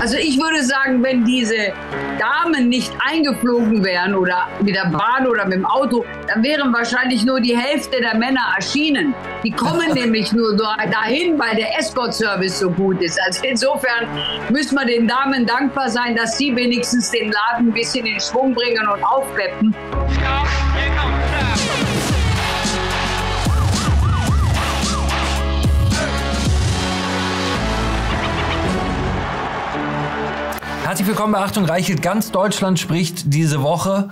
Also ich würde sagen, wenn diese Damen nicht eingeflogen wären oder mit der Bahn oder mit dem Auto, dann wären wahrscheinlich nur die Hälfte der Männer erschienen. Die kommen nämlich nur dahin, weil der Escort-Service so gut ist. Also insofern müssen wir den Damen dankbar sein, dass sie wenigstens den Laden ein bisschen in Schwung bringen und aufpeppen. Herzlich willkommen bei Achtung Reichelt. Ganz Deutschland spricht diese Woche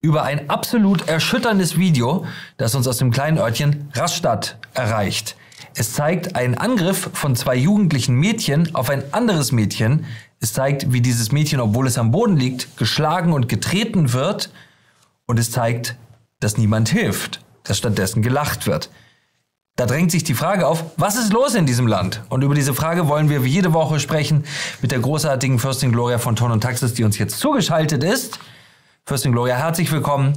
über ein absolut erschütterndes Video, das uns aus dem kleinen Örtchen Rastatt erreicht. Es zeigt einen Angriff von zwei jugendlichen Mädchen auf ein anderes Mädchen. Es zeigt, wie dieses Mädchen, obwohl es am Boden liegt, geschlagen und getreten wird. Und es zeigt, dass niemand hilft, dass stattdessen gelacht wird. Da drängt sich die Frage auf, was ist los in diesem Land? Und über diese Frage wollen wir wie jede Woche sprechen mit der großartigen Fürstin Gloria von Ton und Taxis, die uns jetzt zugeschaltet ist. Fürstin Gloria, herzlich willkommen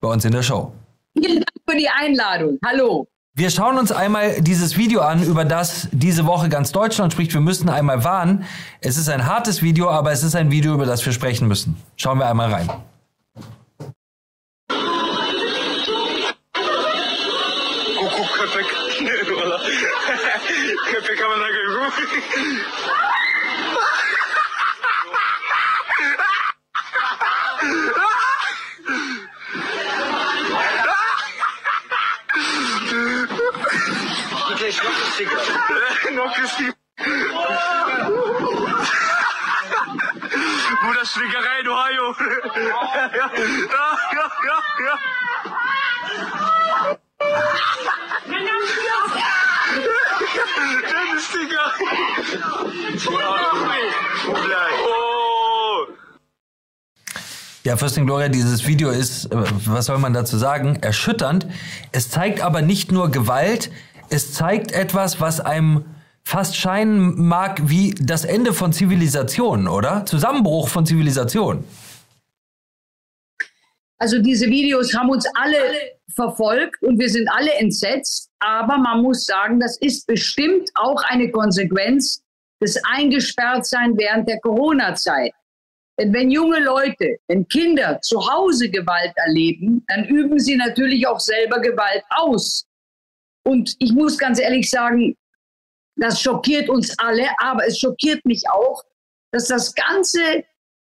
bei uns in der Show. Vielen Dank für die Einladung. Hallo. Wir schauen uns einmal dieses Video an, über das diese Woche ganz Deutschland spricht. Wir müssen einmal warnen. Es ist ein hartes Video, aber es ist ein Video, über das wir sprechen müssen. Schauen wir einmal rein. Köpek amına koyayım. Gleich noch lustiger. noch lustiger. Bruder, Schlägerei, du Hajo. ja, ja, ja, ja, ja. Fürstin Gloria, dieses Video ist, äh, was soll man dazu sagen, erschütternd. Es zeigt aber nicht nur Gewalt, es zeigt etwas, was einem fast scheinen mag wie das Ende von Zivilisation, oder? Zusammenbruch von Zivilisation. Also diese Videos haben uns alle verfolgt und wir sind alle entsetzt. Aber man muss sagen, das ist bestimmt auch eine Konsequenz des Eingesperrtsein während der Corona-Zeit. Denn wenn junge Leute, wenn Kinder zu Hause Gewalt erleben, dann üben sie natürlich auch selber Gewalt aus. Und ich muss ganz ehrlich sagen, das schockiert uns alle, aber es schockiert mich auch, dass das ganze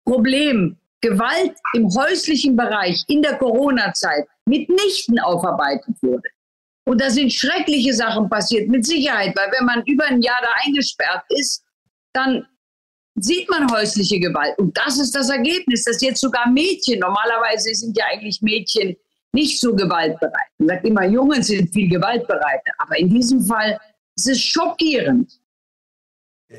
Problem Gewalt im häuslichen Bereich in der Corona-Zeit mitnichten aufarbeitet wurde. Und da sind schreckliche Sachen passiert, mit Sicherheit, weil wenn man über ein Jahr da eingesperrt ist, dann sieht man häusliche Gewalt. Und das ist das Ergebnis, dass jetzt sogar Mädchen, normalerweise sind ja eigentlich Mädchen nicht so gewaltbereit. Man sagt immer, Jungen sind viel gewaltbereiter. Aber in diesem Fall ist es schockierend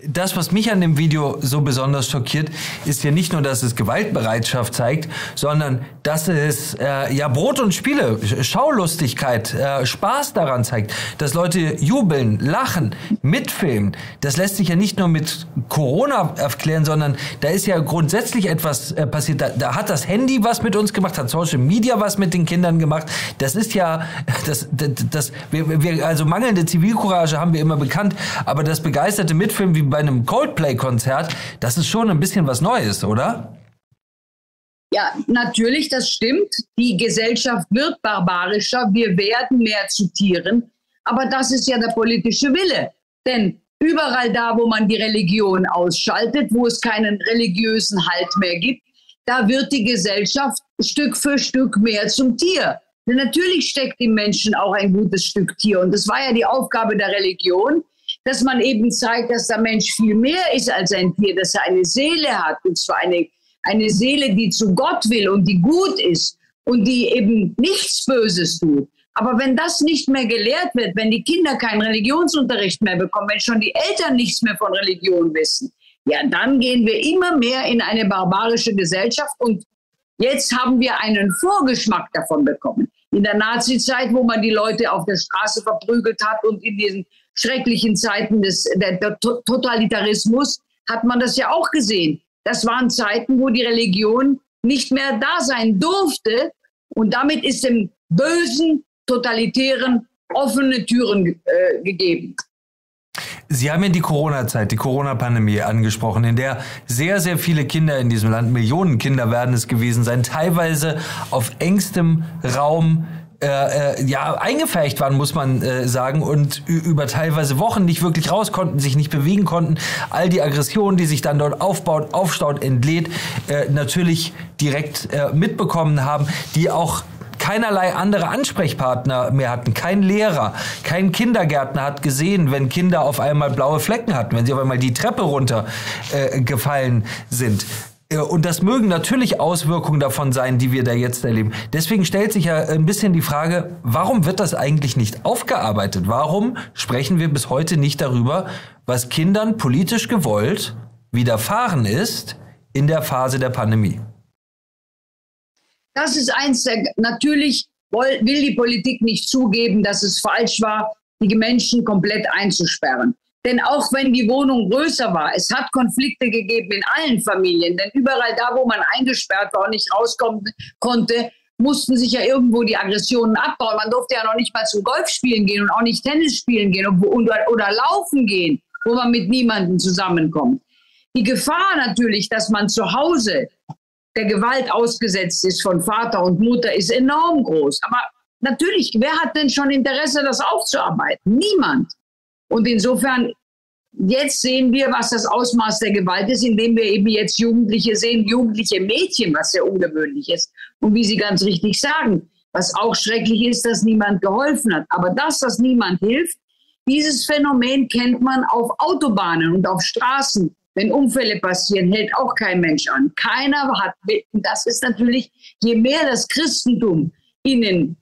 das, was mich an dem Video so besonders schockiert, ist ja nicht nur, dass es Gewaltbereitschaft zeigt, sondern dass es äh, ja Brot und Spiele, Schaulustigkeit, äh, Spaß daran zeigt, dass Leute jubeln, lachen, mitfilmen. Das lässt sich ja nicht nur mit Corona erklären, sondern da ist ja grundsätzlich etwas äh, passiert. Da, da hat das Handy was mit uns gemacht, hat Social Media was mit den Kindern gemacht. Das ist ja, das, das, das wir, wir, also mangelnde Zivilcourage haben wir immer bekannt, aber das begeisterte Mitfilmen wie bei einem Coldplay-Konzert, das ist schon ein bisschen was Neues, oder? Ja, natürlich, das stimmt. Die Gesellschaft wird barbarischer, wir werden mehr zu Tieren, aber das ist ja der politische Wille. Denn überall da, wo man die Religion ausschaltet, wo es keinen religiösen Halt mehr gibt, da wird die Gesellschaft Stück für Stück mehr zum Tier. Denn natürlich steckt im Menschen auch ein gutes Stück Tier. Und das war ja die Aufgabe der Religion, dass man eben zeigt, dass der Mensch viel mehr ist als ein Tier, dass er eine Seele hat, und zwar eine, eine Seele, die zu Gott will und die gut ist und die eben nichts Böses tut. Aber wenn das nicht mehr gelehrt wird, wenn die Kinder keinen Religionsunterricht mehr bekommen, wenn schon die Eltern nichts mehr von Religion wissen, ja, dann gehen wir immer mehr in eine barbarische Gesellschaft und jetzt haben wir einen Vorgeschmack davon bekommen. In der Nazi-Zeit, wo man die Leute auf der Straße verprügelt hat und in diesen schrecklichen Zeiten des der, der Totalitarismus hat man das ja auch gesehen. Das waren Zeiten, wo die Religion nicht mehr da sein durfte und damit ist dem bösen, totalitären offene Türen äh, gegeben. Sie haben ja die Corona-Zeit, die Corona-Pandemie angesprochen, in der sehr, sehr viele Kinder in diesem Land, Millionen Kinder werden es gewesen sein, teilweise auf engstem Raum äh, äh, ja, eingefärcht waren, muss man äh, sagen, und über teilweise Wochen nicht wirklich raus konnten, sich nicht bewegen konnten. All die Aggression, die sich dann dort aufbaut, aufstaut, entlädt, äh, natürlich direkt äh, mitbekommen haben, die auch keinerlei andere Ansprechpartner mehr hatten. Kein Lehrer, kein Kindergärtner hat gesehen, wenn Kinder auf einmal blaue Flecken hatten, wenn sie auf einmal die Treppe runtergefallen äh, sind. Und das mögen natürlich Auswirkungen davon sein, die wir da jetzt erleben. Deswegen stellt sich ja ein bisschen die Frage, warum wird das eigentlich nicht aufgearbeitet? Warum sprechen wir bis heute nicht darüber, was Kindern politisch gewollt widerfahren ist in der Phase der Pandemie? Das ist eins der, natürlich will die Politik nicht zugeben, dass es falsch war, die Menschen komplett einzusperren. Denn auch wenn die Wohnung größer war, es hat Konflikte gegeben in allen Familien. Denn überall da, wo man eingesperrt war und nicht rauskommen konnte, mussten sich ja irgendwo die Aggressionen abbauen. Man durfte ja noch nicht mal zum Golf spielen gehen und auch nicht Tennis spielen gehen oder, oder laufen gehen, wo man mit niemandem zusammenkommt. Die Gefahr natürlich, dass man zu Hause der Gewalt ausgesetzt ist von Vater und Mutter, ist enorm groß. Aber natürlich, wer hat denn schon Interesse, das aufzuarbeiten? Niemand. Und insofern, jetzt sehen wir, was das Ausmaß der Gewalt ist, indem wir eben jetzt Jugendliche sehen, jugendliche Mädchen, was sehr ungewöhnlich ist. Und wie Sie ganz richtig sagen, was auch schrecklich ist, dass niemand geholfen hat. Aber das, dass niemand hilft, dieses Phänomen kennt man auf Autobahnen und auf Straßen. Wenn Unfälle passieren, hält auch kein Mensch an. Keiner hat, das ist natürlich, je mehr das Christentum ihnen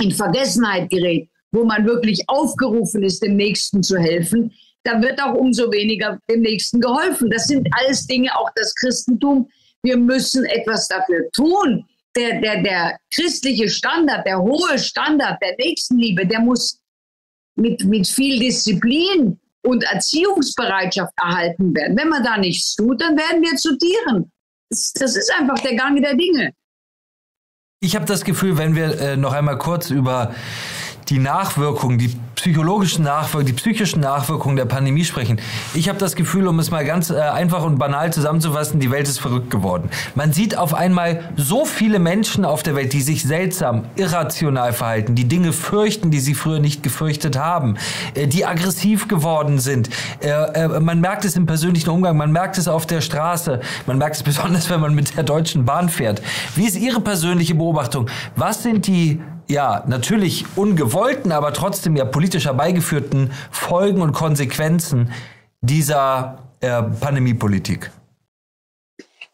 in Vergessenheit gerät, wo man wirklich aufgerufen ist, dem Nächsten zu helfen, da wird auch umso weniger dem Nächsten geholfen. Das sind alles Dinge, auch das Christentum. Wir müssen etwas dafür tun. Der, der, der christliche Standard, der hohe Standard der Nächstenliebe, der muss mit, mit viel Disziplin und Erziehungsbereitschaft erhalten werden. Wenn man da nichts tut, dann werden wir zu Tieren. Das, das ist einfach der Gang der Dinge. Ich habe das Gefühl, wenn wir äh, noch einmal kurz über die Nachwirkungen, die psychologischen Nachwirkungen, die psychischen Nachwirkungen der Pandemie sprechen. Ich habe das Gefühl, um es mal ganz äh, einfach und banal zusammenzufassen, die Welt ist verrückt geworden. Man sieht auf einmal so viele Menschen auf der Welt, die sich seltsam, irrational verhalten, die Dinge fürchten, die sie früher nicht gefürchtet haben, äh, die aggressiv geworden sind. Äh, äh man merkt es im persönlichen Umgang, man merkt es auf der Straße, man merkt es besonders, wenn man mit der Deutschen Bahn fährt. Wie ist Ihre persönliche Beobachtung? Was sind die ja, natürlich ungewollten, aber trotzdem ja politisch herbeigeführten Folgen und Konsequenzen dieser äh, Pandemiepolitik?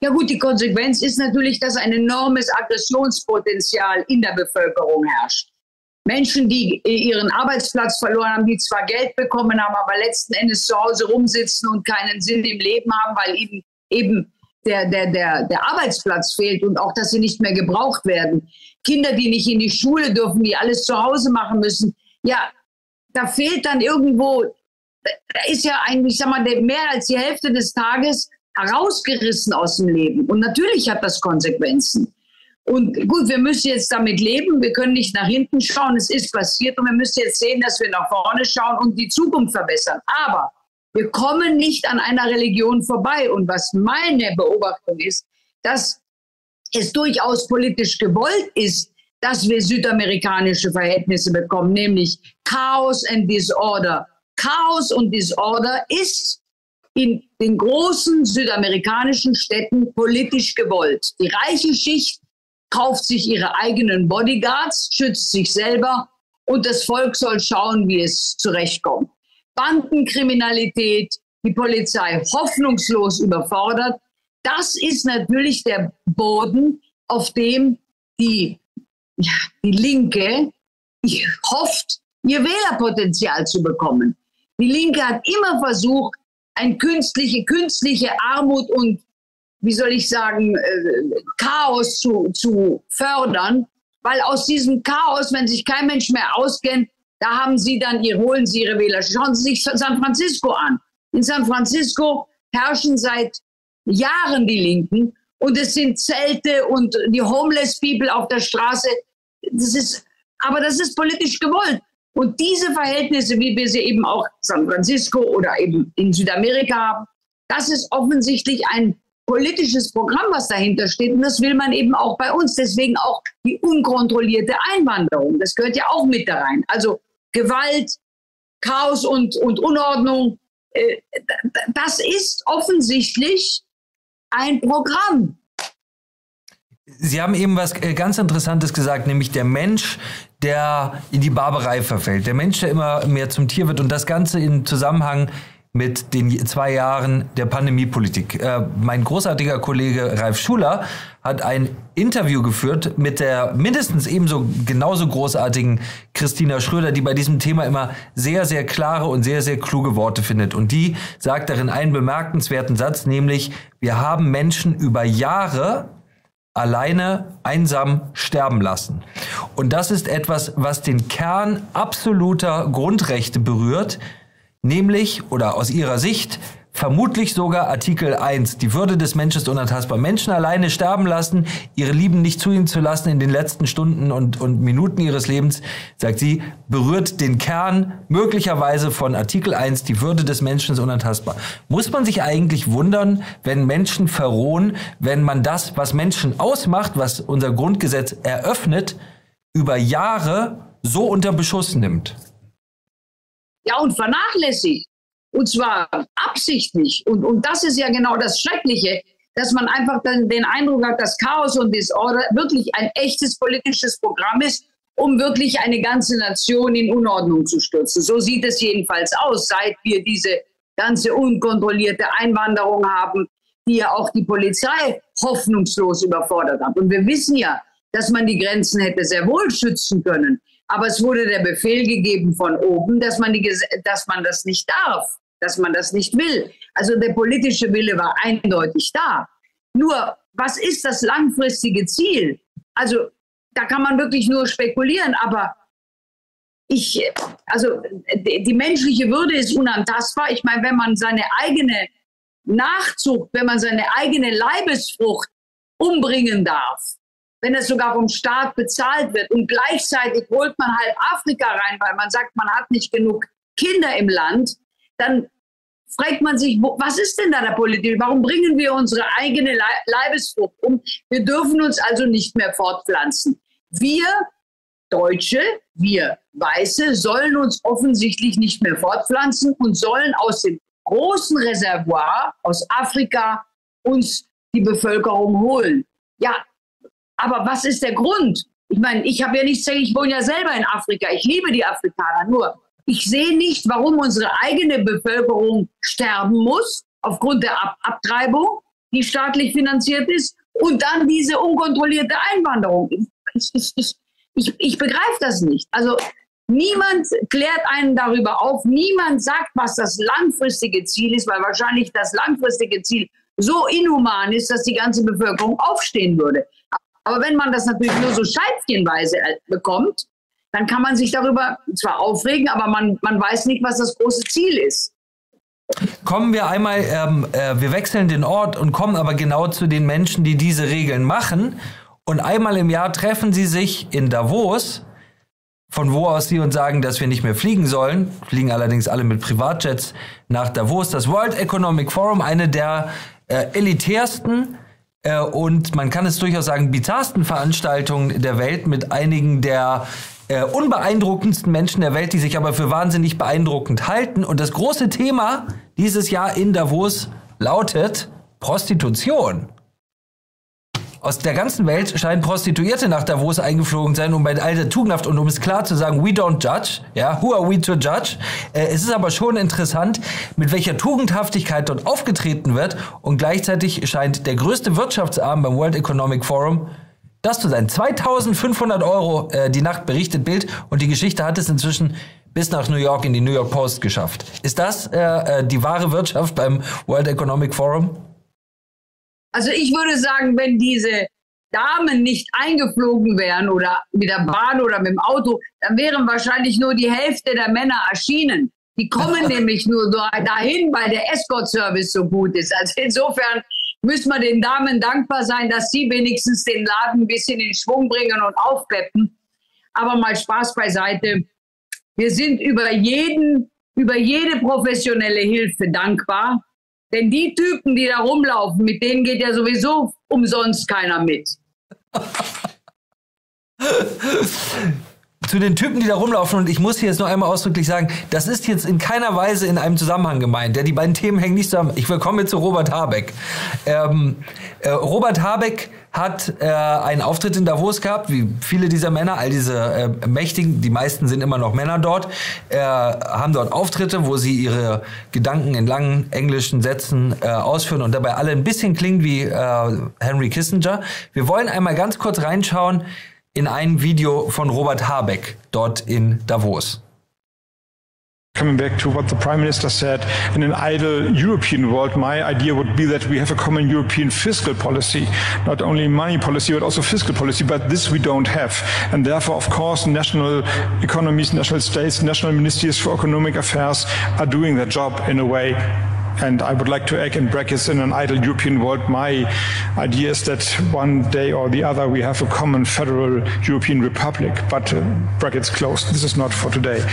Ja gut, die Konsequenz ist natürlich, dass ein enormes Aggressionspotenzial in der Bevölkerung herrscht. Menschen, die ihren Arbeitsplatz verloren haben, die zwar Geld bekommen haben, aber letzten Endes zu Hause rumsitzen und keinen Sinn im Leben haben, weil ihnen eben der, der, der, der Arbeitsplatz fehlt und auch, dass sie nicht mehr gebraucht werden. Kinder, die nicht in die Schule dürfen, die alles zu Hause machen müssen. Ja, da fehlt dann irgendwo, da ist ja eigentlich, sag mal, mehr als die Hälfte des Tages herausgerissen aus dem Leben. Und natürlich hat das Konsequenzen. Und gut, wir müssen jetzt damit leben. Wir können nicht nach hinten schauen. Es ist passiert und wir müssen jetzt sehen, dass wir nach vorne schauen und die Zukunft verbessern. Aber wir kommen nicht an einer Religion vorbei. Und was meine Beobachtung ist, dass es durchaus politisch gewollt ist, dass wir südamerikanische Verhältnisse bekommen, nämlich Chaos and Disorder. Chaos und Disorder ist in den großen südamerikanischen Städten politisch gewollt. Die reiche Schicht kauft sich ihre eigenen Bodyguards, schützt sich selber und das Volk soll schauen, wie es zurechtkommt. Bandenkriminalität, die Polizei hoffnungslos überfordert. Das ist natürlich der Boden, auf dem die, ja, die Linke hofft, ihr Wählerpotenzial zu bekommen. Die Linke hat immer versucht, eine künstliche, künstliche Armut und, wie soll ich sagen, äh, Chaos zu, zu fördern, weil aus diesem Chaos, wenn sich kein Mensch mehr auskennt, da haben sie dann, ihr, holen sie ihre Wähler. Schauen Sie sich San Francisco an. In San Francisco herrschen seit Jahren die Linken und es sind Zelte und die Homeless People auf der Straße. Das ist, aber das ist politisch gewollt. Und diese Verhältnisse, wie wir sie eben auch San Francisco oder eben in Südamerika haben, das ist offensichtlich ein politisches Programm, was dahinter steht. Und das will man eben auch bei uns. Deswegen auch die unkontrollierte Einwanderung. Das gehört ja auch mit da rein. Also Gewalt, Chaos und, und Unordnung. Äh, das ist offensichtlich ein Programm. Sie haben eben was äh, ganz Interessantes gesagt, nämlich der Mensch, der in die Barbarei verfällt. Der Mensch, der immer mehr zum Tier wird und das Ganze in Zusammenhang mit den zwei Jahren der Pandemiepolitik. Äh, mein großartiger Kollege Ralf Schuler hat ein Interview geführt mit der mindestens ebenso genauso großartigen Christina Schröder, die bei diesem Thema immer sehr, sehr klare und sehr, sehr kluge Worte findet. Und die sagt darin einen bemerkenswerten Satz, nämlich, wir haben Menschen über Jahre alleine einsam sterben lassen. Und das ist etwas, was den Kern absoluter Grundrechte berührt, nämlich oder aus ihrer Sicht vermutlich sogar Artikel 1, die Würde des Menschen ist unantastbar. Menschen alleine sterben lassen, ihre Lieben nicht zu ihnen zu lassen in den letzten Stunden und, und Minuten ihres Lebens, sagt sie, berührt den Kern möglicherweise von Artikel 1, die Würde des Menschen ist unantastbar. Muss man sich eigentlich wundern, wenn Menschen verrohen, wenn man das, was Menschen ausmacht, was unser Grundgesetz eröffnet, über Jahre so unter Beschuss nimmt? Ja, und vernachlässigt. Und zwar absichtlich. Und, und das ist ja genau das Schreckliche, dass man einfach dann den Eindruck hat, dass Chaos und Disorder wirklich ein echtes politisches Programm ist, um wirklich eine ganze Nation in Unordnung zu stürzen. So sieht es jedenfalls aus, seit wir diese ganze unkontrollierte Einwanderung haben, die ja auch die Polizei hoffnungslos überfordert hat. Und wir wissen ja, dass man die Grenzen hätte sehr wohl schützen können. Aber es wurde der Befehl gegeben von oben, dass man, die, dass man das nicht darf, dass man das nicht will. Also der politische Wille war eindeutig da. Nur, was ist das langfristige Ziel? Also da kann man wirklich nur spekulieren, aber ich, also die menschliche Würde ist unantastbar. Ich meine, wenn man seine eigene Nachzucht, wenn man seine eigene Leibesfrucht umbringen darf, wenn es sogar vom Staat bezahlt wird. Und gleichzeitig holt man halb Afrika rein, weil man sagt, man hat nicht genug Kinder im Land, dann fragt man sich, wo, was ist denn da der Politik? Warum bringen wir unsere eigene Leibesfrucht um? Wir dürfen uns also nicht mehr fortpflanzen. Wir Deutsche, wir Weiße, sollen uns offensichtlich nicht mehr fortpflanzen und sollen aus dem großen Reservoir aus Afrika uns die Bevölkerung holen. Ja, aber was ist der Grund? Ich meine, ich habe ja nichts, ich wohne ja selber in Afrika. Ich liebe die Afrikaner. Nur, ich sehe nicht, warum unsere eigene Bevölkerung sterben muss aufgrund der Ab Abtreibung, die staatlich finanziert ist, und dann diese unkontrollierte Einwanderung. Ich, ich, ich, ich, ich begreife das nicht. Also niemand klärt einen darüber auf, niemand sagt, was das langfristige Ziel ist, weil wahrscheinlich das langfristige Ziel so inhuman ist, dass die ganze Bevölkerung aufstehen würde. Aber wenn man das natürlich nur so scheibchenweise äh, bekommt, dann kann man sich darüber zwar aufregen, aber man, man weiß nicht, was das große Ziel ist. Kommen wir einmal, ähm, äh, wir wechseln den Ort und kommen aber genau zu den Menschen, die diese Regeln machen. Und einmal im Jahr treffen sie sich in Davos, von wo aus sie uns sagen, dass wir nicht mehr fliegen sollen. Fliegen allerdings alle mit Privatjets nach Davos. Das World Economic Forum, eine der äh, elitärsten äh, und man kann es durchaus sagen, bizarrsten Veranstaltungen der Welt mit einigen der äh, unbeeindruckendsten Menschen der Welt, die sich aber für wahnsinnig beeindruckend halten. Und das große Thema dieses Jahr in Davos lautet Prostitution aus der ganzen Welt scheinen Prostituierte nach Davos eingeflogen sein, um bei all der Tugendhaft und um es klar zu sagen, we don't judge. Ja, who are we to judge? Äh, es ist aber schon interessant, mit welcher Tugendhaftigkeit dort aufgetreten wird und gleichzeitig scheint der größte Wirtschaftsarm beim World Economic Forum das zu sein. 2500 Euro äh, die Nacht berichtet Bild und die Geschichte hat es inzwischen bis nach New York in die New York Post geschafft. Ist das äh, äh die wahre Wirtschaft beim World Economic Forum? Also ich würde sagen, wenn diese Damen nicht eingeflogen wären oder mit der Bahn oder mit dem Auto, dann wären wahrscheinlich nur die Hälfte der Männer erschienen. Die kommen nämlich nur dahin, weil der Escort-Service so gut ist. Also insofern müssen wir den Damen dankbar sein, dass sie wenigstens den Laden ein bisschen in Schwung bringen und aufpeppen. Aber mal Spaß beiseite. Wir sind über jeden, über jede professionelle Hilfe dankbar. Denn die Typen, die da rumlaufen, mit denen geht ja sowieso umsonst keiner mit. zu den Typen, die da rumlaufen, und ich muss hier jetzt noch einmal ausdrücklich sagen, das ist jetzt in keiner Weise in einem Zusammenhang gemeint. Ja, die beiden Themen hängen nicht zusammen. Ich willkommen jetzt zu Robert Habeck. Ähm, äh, Robert Habeck hat äh, einen Auftritt in Davos gehabt, wie viele dieser Männer, all diese äh, Mächtigen, die meisten sind immer noch Männer dort, äh, haben dort Auftritte, wo sie ihre Gedanken in langen englischen Sätzen äh, ausführen und dabei alle ein bisschen klingen wie äh, Henry Kissinger. Wir wollen einmal ganz kurz reinschauen in ein Video von Robert Habeck dort in Davos. Coming back to what the Prime Minister said, in an ideal European world, my idea would be that we have a common European fiscal policy, not only money policy, but also fiscal policy. But this we don't have. And therefore, of course, national economies, national states, national ministries for economic affairs are doing their job in a way and I would like to egg in brackets in an ideal European world. My idea is that one day or the other we have a common federal European Republic, but uh, brackets closed. This is not for today.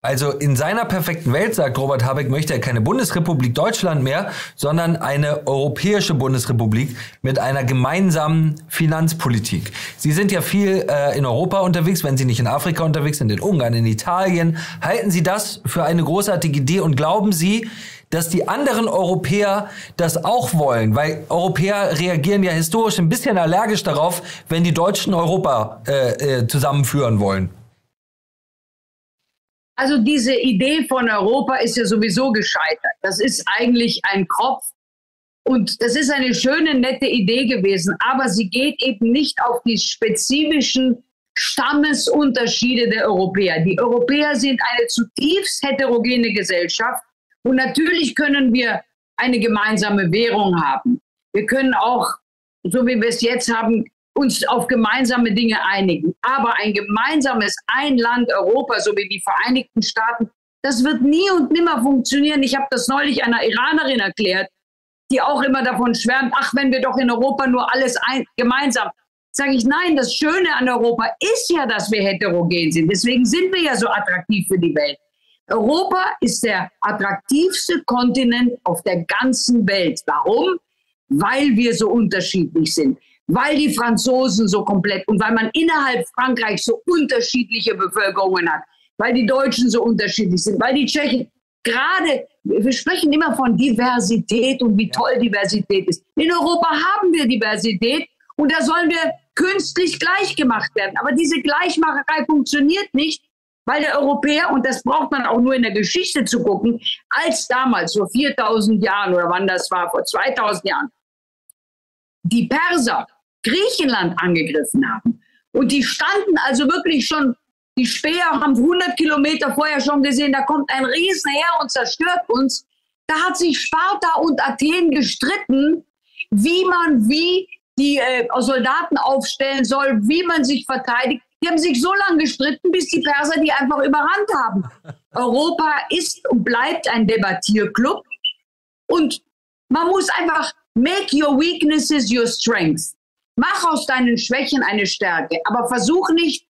Also in seiner perfekten Welt, sagt Robert Habeck, möchte er keine Bundesrepublik Deutschland mehr, sondern eine europäische Bundesrepublik mit einer gemeinsamen Finanzpolitik. Sie sind ja viel äh, in Europa unterwegs, wenn Sie nicht in Afrika unterwegs sind, in Ungarn, in Italien. Halten Sie das für eine großartige Idee und glauben Sie, dass die anderen Europäer das auch wollen, weil Europäer reagieren ja historisch ein bisschen allergisch darauf, wenn die Deutschen Europa äh, äh, zusammenführen wollen. Also diese Idee von Europa ist ja sowieso gescheitert. Das ist eigentlich ein Kopf. Und das ist eine schöne, nette Idee gewesen, aber sie geht eben nicht auf die spezifischen Stammesunterschiede der Europäer. Die Europäer sind eine zutiefst heterogene Gesellschaft und natürlich können wir eine gemeinsame Währung haben. Wir können auch, so wie wir es jetzt haben, uns auf gemeinsame Dinge einigen. Aber ein gemeinsames Ein-Land Europa, so wie die Vereinigten Staaten, das wird nie und nimmer funktionieren. Ich habe das neulich einer Iranerin erklärt, die auch immer davon schwärmt, ach, wenn wir doch in Europa nur alles ein, gemeinsam. Sage ich, nein, das Schöne an Europa ist ja, dass wir heterogen sind. Deswegen sind wir ja so attraktiv für die Welt. Europa ist der attraktivste Kontinent auf der ganzen Welt. Warum? Weil wir so unterschiedlich sind weil die Franzosen so komplett und weil man innerhalb Frankreichs so unterschiedliche Bevölkerungen hat, weil die Deutschen so unterschiedlich sind, weil die Tschechen gerade, wir sprechen immer von Diversität und wie toll Diversität ist. In Europa haben wir Diversität und da sollen wir künstlich gleich gemacht werden. Aber diese Gleichmacherei funktioniert nicht, weil der Europäer, und das braucht man auch nur in der Geschichte zu gucken, als damals, vor 4000 Jahren oder wann das war, vor 2000 Jahren, die Perser Griechenland angegriffen haben. Und die standen also wirklich schon, die Speer haben 100 Kilometer vorher schon gesehen, da kommt ein Riesenheer und zerstört uns. Da hat sich Sparta und Athen gestritten, wie man wie die äh, Soldaten aufstellen soll, wie man sich verteidigt. Die haben sich so lange gestritten, bis die Perser die einfach überrannt haben. Europa ist und bleibt ein Debattierclub. Und man muss einfach make your weaknesses your strengths. Mach aus deinen Schwächen eine Stärke, aber versuch nicht,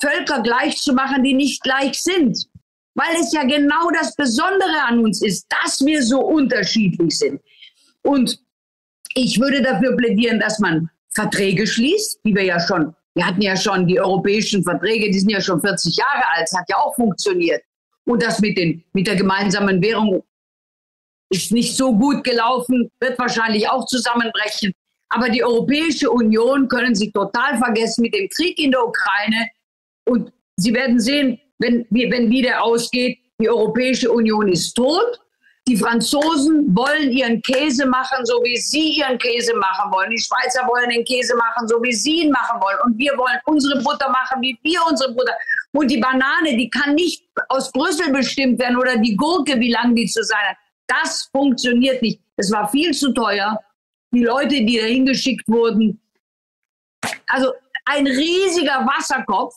Völker gleich zu machen, die nicht gleich sind. Weil es ja genau das Besondere an uns ist, dass wir so unterschiedlich sind. Und ich würde dafür plädieren, dass man Verträge schließt, die wir ja schon, wir hatten ja schon die europäischen Verträge, die sind ja schon 40 Jahre alt, es hat ja auch funktioniert. Und das mit, den, mit der gemeinsamen Währung ist nicht so gut gelaufen, wird wahrscheinlich auch zusammenbrechen. Aber die Europäische Union können Sie total vergessen mit dem Krieg in der Ukraine. Und Sie werden sehen, wenn, wenn wieder ausgeht, die Europäische Union ist tot. Die Franzosen wollen ihren Käse machen, so wie sie ihren Käse machen wollen. Die Schweizer wollen den Käse machen, so wie sie ihn machen wollen. Und wir wollen unsere Butter machen, wie wir unsere Butter. Und die Banane, die kann nicht aus Brüssel bestimmt werden oder die Gurke, wie lang die zu sein hat. Das funktioniert nicht. Es war viel zu teuer die Leute, die dahin geschickt wurden. Also ein riesiger Wasserkopf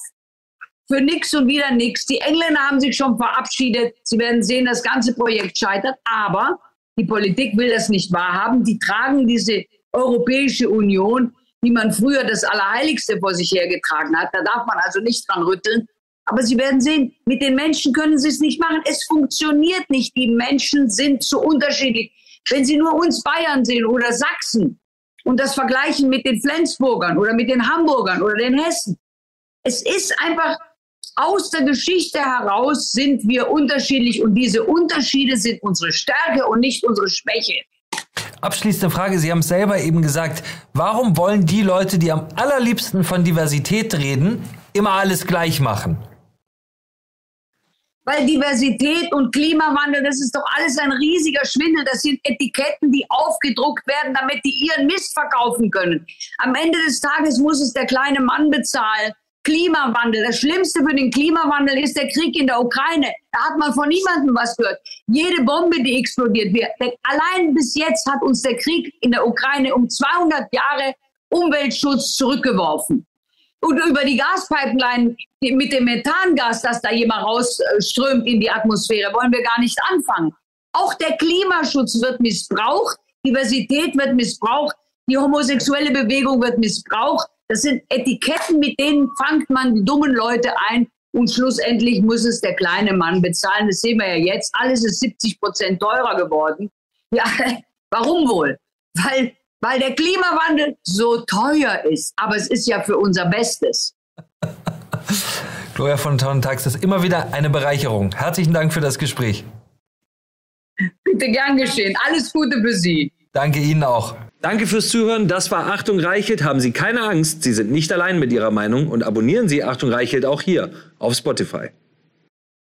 für nichts und wieder nichts. Die Engländer haben sich schon verabschiedet. Sie werden sehen, das ganze Projekt scheitert. Aber die Politik will das nicht wahrhaben. Die tragen diese Europäische Union, die man früher das Allerheiligste vor sich hergetragen hat. Da darf man also nicht dran rütteln. Aber Sie werden sehen, mit den Menschen können Sie es nicht machen. Es funktioniert nicht. Die Menschen sind zu unterschiedlich. Wenn Sie nur uns Bayern sehen oder Sachsen und das vergleichen mit den Flensburgern oder mit den Hamburgern oder den Hessen. Es ist einfach aus der Geschichte heraus sind wir unterschiedlich und diese Unterschiede sind unsere Stärke und nicht unsere Schwäche. Abschließende Frage, Sie haben es selber eben gesagt, warum wollen die Leute, die am allerliebsten von Diversität reden, immer alles gleich machen? Weil Diversität und Klimawandel, das ist doch alles ein riesiger Schwindel. Das sind Etiketten, die aufgedruckt werden, damit die ihren Mist verkaufen können. Am Ende des Tages muss es der kleine Mann bezahlen. Klimawandel. Das Schlimmste für den Klimawandel ist der Krieg in der Ukraine. Da hat man von niemandem was gehört. Jede Bombe, die explodiert wird. Allein bis jetzt hat uns der Krieg in der Ukraine um 200 Jahre Umweltschutz zurückgeworfen. Und über die Gaspipeline mit dem Methangas, das da jemand rausströmt in die Atmosphäre, wollen wir gar nicht anfangen. Auch der Klimaschutz wird missbraucht, Diversität wird missbraucht, die homosexuelle Bewegung wird missbraucht. Das sind Etiketten, mit denen fangt man die dummen Leute ein und schlussendlich muss es der kleine Mann bezahlen. Das sehen wir ja jetzt. Alles ist 70 Prozent teurer geworden. Ja, warum wohl? Weil weil der Klimawandel so teuer ist. Aber es ist ja für unser Bestes. Gloria von Tax ist immer wieder eine Bereicherung. Herzlichen Dank für das Gespräch. Bitte gern geschehen. Alles Gute für Sie. Danke Ihnen auch. Danke fürs Zuhören. Das war Achtung Reichelt. Haben Sie keine Angst. Sie sind nicht allein mit Ihrer Meinung und abonnieren Sie Achtung Reichelt auch hier auf Spotify.